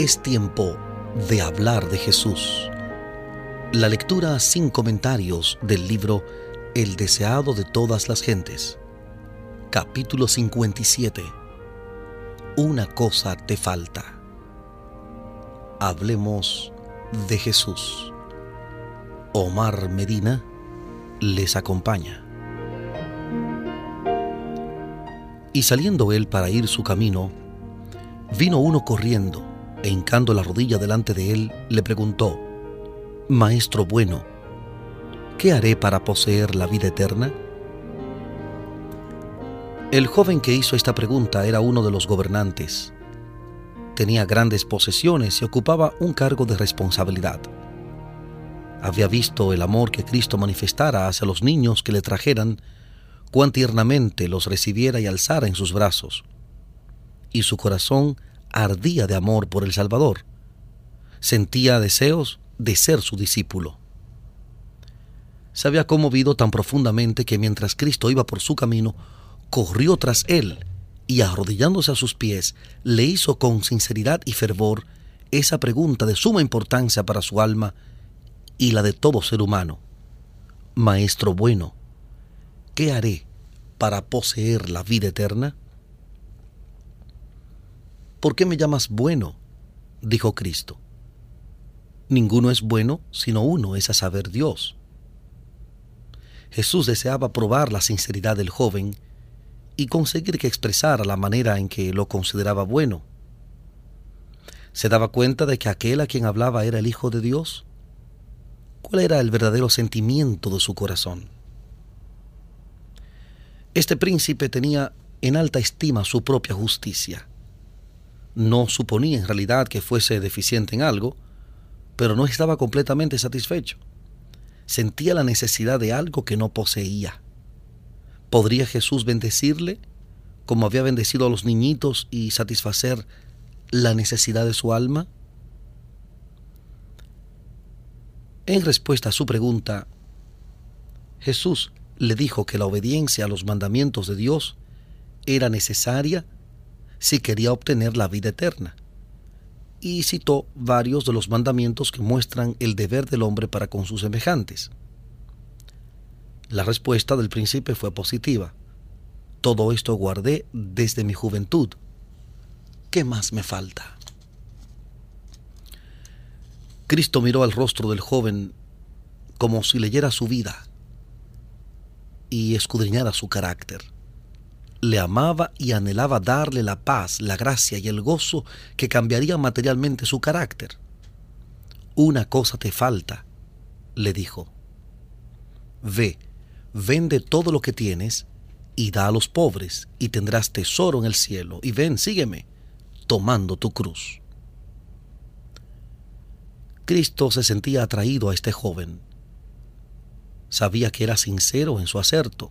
Es tiempo de hablar de Jesús. La lectura sin comentarios del libro El deseado de todas las gentes. Capítulo 57. Una cosa te falta. Hablemos de Jesús. Omar Medina les acompaña. Y saliendo él para ir su camino, vino uno corriendo e hincando la rodilla delante de él, le preguntó, Maestro bueno, ¿qué haré para poseer la vida eterna? El joven que hizo esta pregunta era uno de los gobernantes. Tenía grandes posesiones y ocupaba un cargo de responsabilidad. Había visto el amor que Cristo manifestara hacia los niños que le trajeran, cuán tiernamente los recibiera y alzara en sus brazos. Y su corazón ardía de amor por el Salvador. Sentía deseos de ser su discípulo. Se había conmovido tan profundamente que mientras Cristo iba por su camino, corrió tras él y arrodillándose a sus pies, le hizo con sinceridad y fervor esa pregunta de suma importancia para su alma y la de todo ser humano. Maestro bueno, ¿qué haré para poseer la vida eterna? ¿Por qué me llamas bueno? dijo Cristo. Ninguno es bueno sino uno, es a saber Dios. Jesús deseaba probar la sinceridad del joven y conseguir que expresara la manera en que lo consideraba bueno. ¿Se daba cuenta de que aquel a quien hablaba era el Hijo de Dios? ¿Cuál era el verdadero sentimiento de su corazón? Este príncipe tenía en alta estima su propia justicia no suponía en realidad que fuese deficiente en algo, pero no estaba completamente satisfecho. Sentía la necesidad de algo que no poseía. ¿Podría Jesús bendecirle como había bendecido a los niñitos y satisfacer la necesidad de su alma? En respuesta a su pregunta, Jesús le dijo que la obediencia a los mandamientos de Dios era necesaria si quería obtener la vida eterna. Y citó varios de los mandamientos que muestran el deber del hombre para con sus semejantes. La respuesta del príncipe fue positiva. Todo esto guardé desde mi juventud. ¿Qué más me falta? Cristo miró al rostro del joven como si leyera su vida y escudriñara su carácter le amaba y anhelaba darle la paz, la gracia y el gozo que cambiaría materialmente su carácter. Una cosa te falta, le dijo. Ve, vende todo lo que tienes y da a los pobres, y tendrás tesoro en el cielo, y ven, sígueme, tomando tu cruz. Cristo se sentía atraído a este joven. Sabía que era sincero en su acerto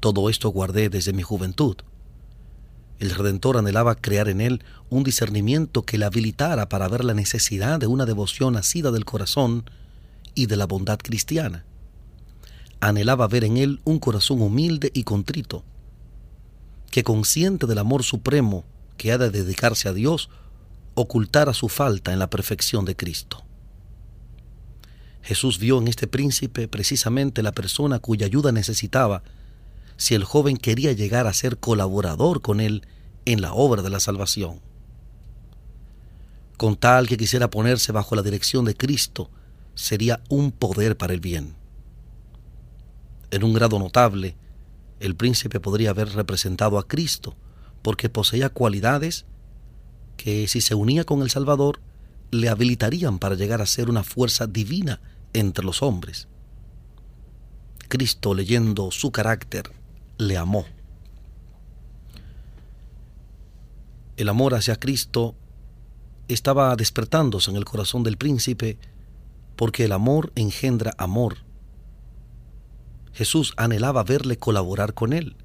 todo esto guardé desde mi juventud. El Redentor anhelaba crear en él un discernimiento que le habilitara para ver la necesidad de una devoción nacida del corazón y de la bondad cristiana. Anhelaba ver en él un corazón humilde y contrito, que consciente del amor supremo que ha de dedicarse a Dios, ocultara su falta en la perfección de Cristo. Jesús vio en este príncipe precisamente la persona cuya ayuda necesitaba si el joven quería llegar a ser colaborador con él en la obra de la salvación. Con tal que quisiera ponerse bajo la dirección de Cristo, sería un poder para el bien. En un grado notable, el príncipe podría haber representado a Cristo, porque poseía cualidades que si se unía con el Salvador, le habilitarían para llegar a ser una fuerza divina entre los hombres. Cristo, leyendo su carácter, le amó. El amor hacia Cristo estaba despertándose en el corazón del príncipe porque el amor engendra amor. Jesús anhelaba verle colaborar con él,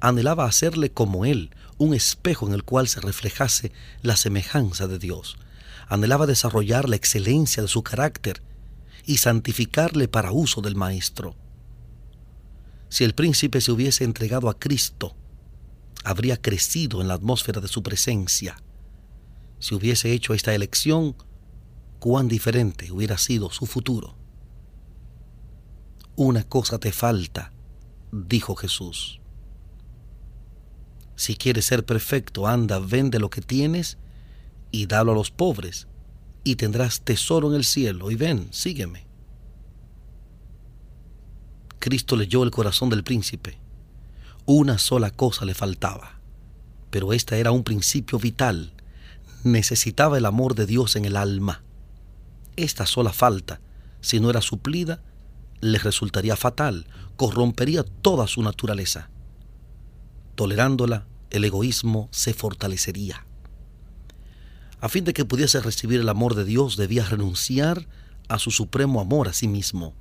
anhelaba hacerle como él, un espejo en el cual se reflejase la semejanza de Dios, anhelaba desarrollar la excelencia de su carácter y santificarle para uso del Maestro. Si el príncipe se hubiese entregado a Cristo, habría crecido en la atmósfera de su presencia. Si hubiese hecho esta elección, cuán diferente hubiera sido su futuro. Una cosa te falta, dijo Jesús. Si quieres ser perfecto, anda, vende lo que tienes y dalo a los pobres, y tendrás tesoro en el cielo. Y ven, sígueme. Cristo leyó el corazón del príncipe. Una sola cosa le faltaba, pero esta era un principio vital. Necesitaba el amor de Dios en el alma. Esta sola falta, si no era suplida, le resultaría fatal, corrompería toda su naturaleza. Tolerándola, el egoísmo se fortalecería. A fin de que pudiese recibir el amor de Dios, debía renunciar a su supremo amor a sí mismo.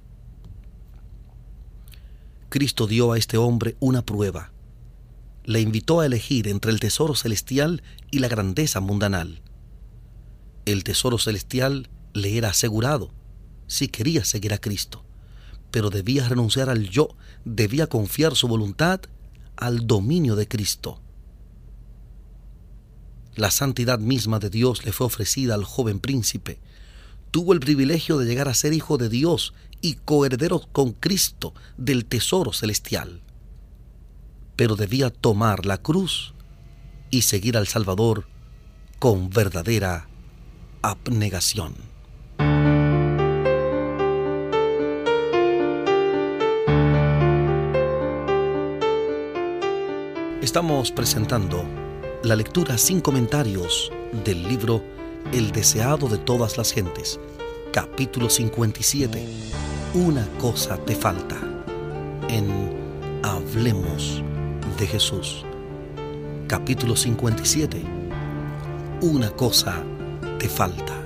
Cristo dio a este hombre una prueba. Le invitó a elegir entre el tesoro celestial y la grandeza mundanal. El tesoro celestial le era asegurado si quería seguir a Cristo, pero debía renunciar al yo, debía confiar su voluntad al dominio de Cristo. La santidad misma de Dios le fue ofrecida al joven príncipe. Tuvo el privilegio de llegar a ser hijo de Dios y coheredero con Cristo del tesoro celestial. Pero debía tomar la cruz y seguir al Salvador con verdadera abnegación. Estamos presentando la lectura sin comentarios del libro El deseado de todas las gentes, capítulo 57. Una cosa te falta en Hablemos de Jesús, capítulo 57. Una cosa te falta.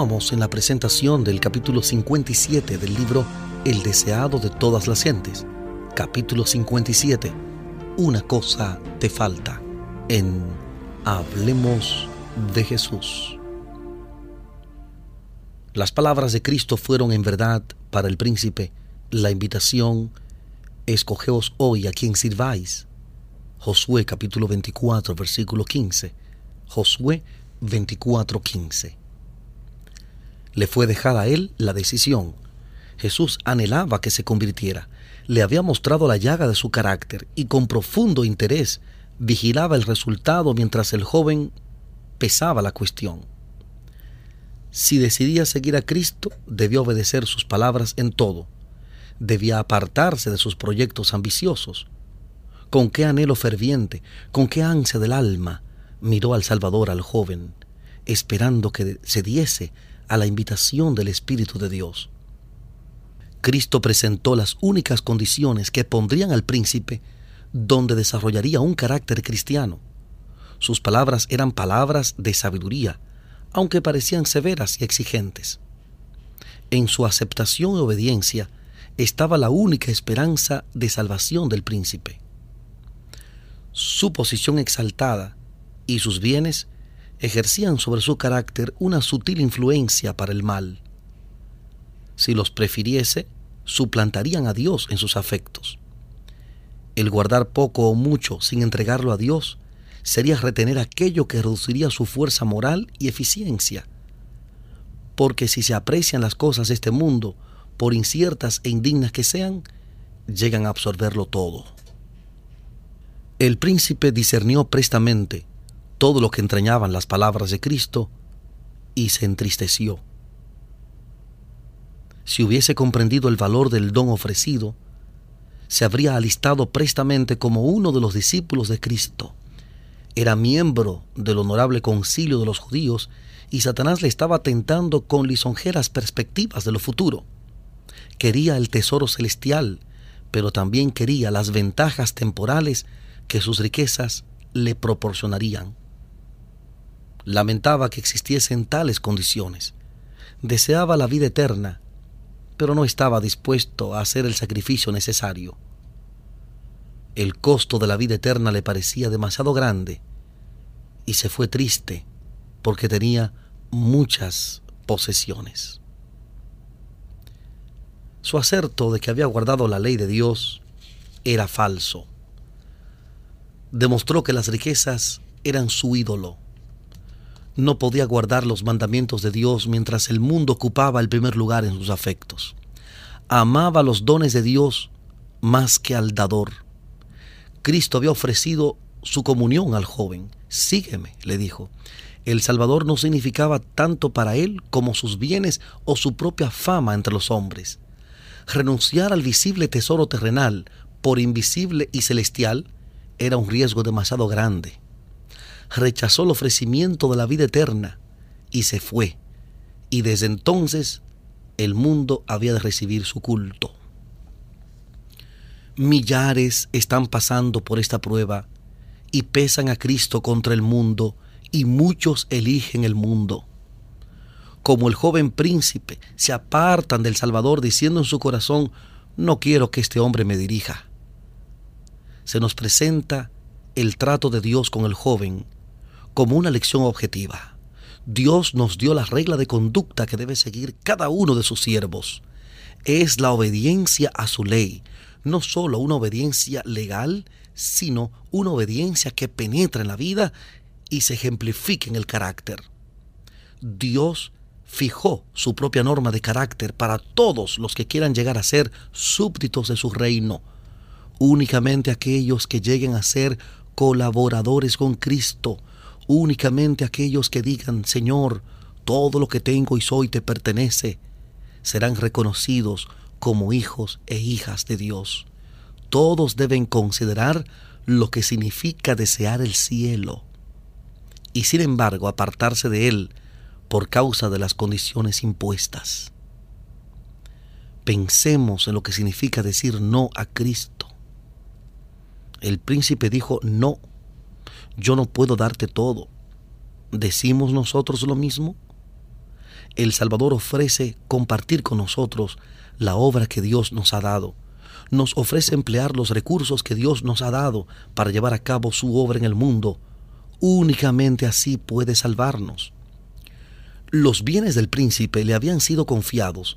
En la presentación del capítulo 57 del libro El deseado de todas las gentes. Capítulo 57. Una cosa te falta. En Hablemos de Jesús. Las palabras de Cristo fueron en verdad para el príncipe la invitación, escogeos hoy a quien sirváis. Josué capítulo 24 versículo 15. Josué 24 15 le fue dejada a él la decisión. Jesús anhelaba que se convirtiera. Le había mostrado la llaga de su carácter y con profundo interés vigilaba el resultado mientras el joven pesaba la cuestión. Si decidía seguir a Cristo, debía obedecer sus palabras en todo. Debía apartarse de sus proyectos ambiciosos. Con qué anhelo ferviente, con qué ansia del alma, miró al Salvador al joven, esperando que se diese a la invitación del Espíritu de Dios. Cristo presentó las únicas condiciones que pondrían al príncipe donde desarrollaría un carácter cristiano. Sus palabras eran palabras de sabiduría, aunque parecían severas y exigentes. En su aceptación y obediencia estaba la única esperanza de salvación del príncipe. Su posición exaltada y sus bienes ejercían sobre su carácter una sutil influencia para el mal. Si los prefiriese, suplantarían a Dios en sus afectos. El guardar poco o mucho sin entregarlo a Dios sería retener aquello que reduciría su fuerza moral y eficiencia. Porque si se aprecian las cosas de este mundo, por inciertas e indignas que sean, llegan a absorberlo todo. El príncipe discernió prestamente todo lo que entrañaban las palabras de Cristo y se entristeció. Si hubiese comprendido el valor del don ofrecido, se habría alistado prestamente como uno de los discípulos de Cristo. Era miembro del honorable concilio de los judíos y Satanás le estaba tentando con lisonjeras perspectivas de lo futuro. Quería el tesoro celestial, pero también quería las ventajas temporales que sus riquezas le proporcionarían. Lamentaba que existiesen tales condiciones. Deseaba la vida eterna, pero no estaba dispuesto a hacer el sacrificio necesario. El costo de la vida eterna le parecía demasiado grande y se fue triste porque tenía muchas posesiones. Su acerto de que había guardado la ley de Dios era falso. Demostró que las riquezas eran su ídolo. No podía guardar los mandamientos de Dios mientras el mundo ocupaba el primer lugar en sus afectos. Amaba los dones de Dios más que al dador. Cristo había ofrecido su comunión al joven. Sígueme, le dijo. El Salvador no significaba tanto para él como sus bienes o su propia fama entre los hombres. Renunciar al visible tesoro terrenal por invisible y celestial era un riesgo demasiado grande. Rechazó el ofrecimiento de la vida eterna y se fue. Y desde entonces el mundo había de recibir su culto. Millares están pasando por esta prueba y pesan a Cristo contra el mundo y muchos eligen el mundo. Como el joven príncipe, se apartan del Salvador diciendo en su corazón, no quiero que este hombre me dirija. Se nos presenta el trato de Dios con el joven como una lección objetiva. Dios nos dio la regla de conducta que debe seguir cada uno de sus siervos. Es la obediencia a su ley, no solo una obediencia legal, sino una obediencia que penetra en la vida y se ejemplifique en el carácter. Dios fijó su propia norma de carácter para todos los que quieran llegar a ser súbditos de su reino. Únicamente aquellos que lleguen a ser colaboradores con Cristo, únicamente aquellos que digan, Señor, todo lo que tengo y soy te pertenece, serán reconocidos como hijos e hijas de Dios. Todos deben considerar lo que significa desear el cielo y sin embargo apartarse de él por causa de las condiciones impuestas. Pensemos en lo que significa decir no a Cristo. El príncipe dijo, no, yo no puedo darte todo. ¿Decimos nosotros lo mismo? El Salvador ofrece compartir con nosotros la obra que Dios nos ha dado. Nos ofrece emplear los recursos que Dios nos ha dado para llevar a cabo su obra en el mundo Únicamente así puede salvarnos. Los bienes del príncipe le habían sido confiados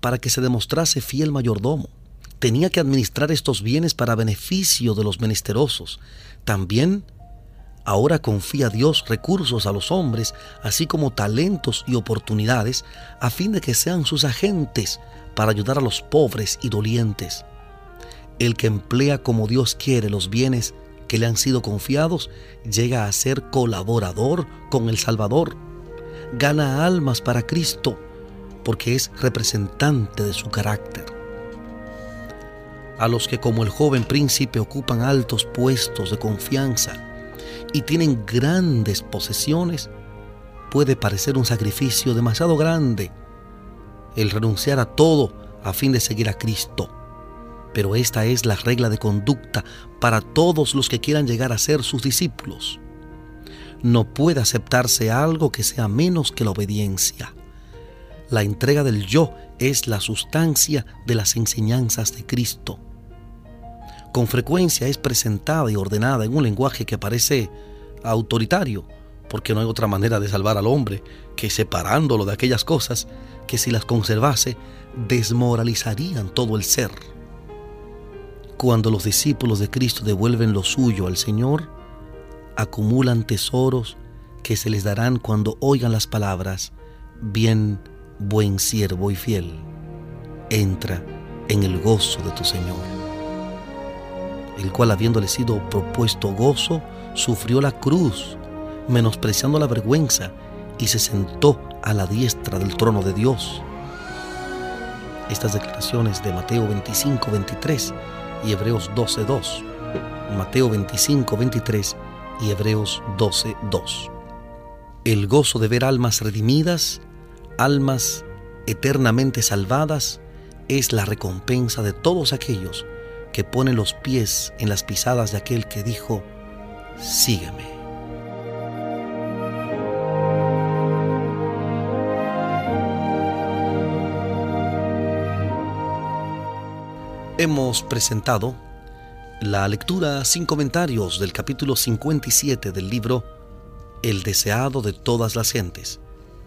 para que se demostrase fiel mayordomo. Tenía que administrar estos bienes para beneficio de los menesterosos. También ahora confía Dios recursos a los hombres, así como talentos y oportunidades, a fin de que sean sus agentes para ayudar a los pobres y dolientes. El que emplea como Dios quiere los bienes que le han sido confiados, llega a ser colaborador con el Salvador. Gana almas para Cristo porque es representante de su carácter. A los que como el joven príncipe ocupan altos puestos de confianza y tienen grandes posesiones, puede parecer un sacrificio demasiado grande el renunciar a todo a fin de seguir a Cristo pero esta es la regla de conducta para todos los que quieran llegar a ser sus discípulos. No puede aceptarse algo que sea menos que la obediencia. La entrega del yo es la sustancia de las enseñanzas de Cristo. Con frecuencia es presentada y ordenada en un lenguaje que parece autoritario, porque no hay otra manera de salvar al hombre que separándolo de aquellas cosas que si las conservase desmoralizarían todo el ser. Cuando los discípulos de Cristo devuelven lo suyo al Señor, acumulan tesoros que se les darán cuando oigan las palabras, bien, buen siervo y fiel, entra en el gozo de tu Señor, el cual habiéndole sido propuesto gozo, sufrió la cruz, menospreciando la vergüenza, y se sentó a la diestra del trono de Dios. Estas declaraciones de Mateo 25, 23 y Hebreos 12.2, Mateo 25, 23 y Hebreos 12, 2. El gozo de ver almas redimidas, almas eternamente salvadas, es la recompensa de todos aquellos que ponen los pies en las pisadas de aquel que dijo, sígueme. Hemos presentado la lectura sin comentarios del capítulo 57 del libro El deseado de todas las gentes.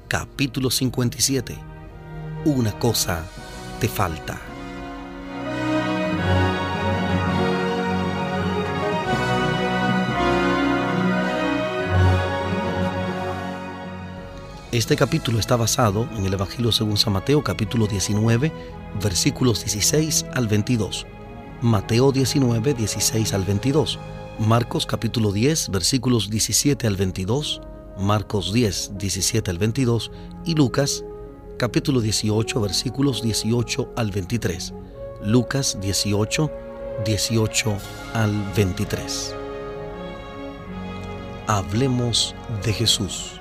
Capítulo 57. Una cosa te falta. Este capítulo está basado en el Evangelio según San Mateo capítulo 19 versículos 16 al 22. Mateo 19, 16 al 22. Marcos capítulo 10 versículos 17 al 22. Marcos 10, 17 al 22. Y Lucas capítulo 18 versículos 18 al 23. Lucas 18, 18 al 23. Hablemos de Jesús.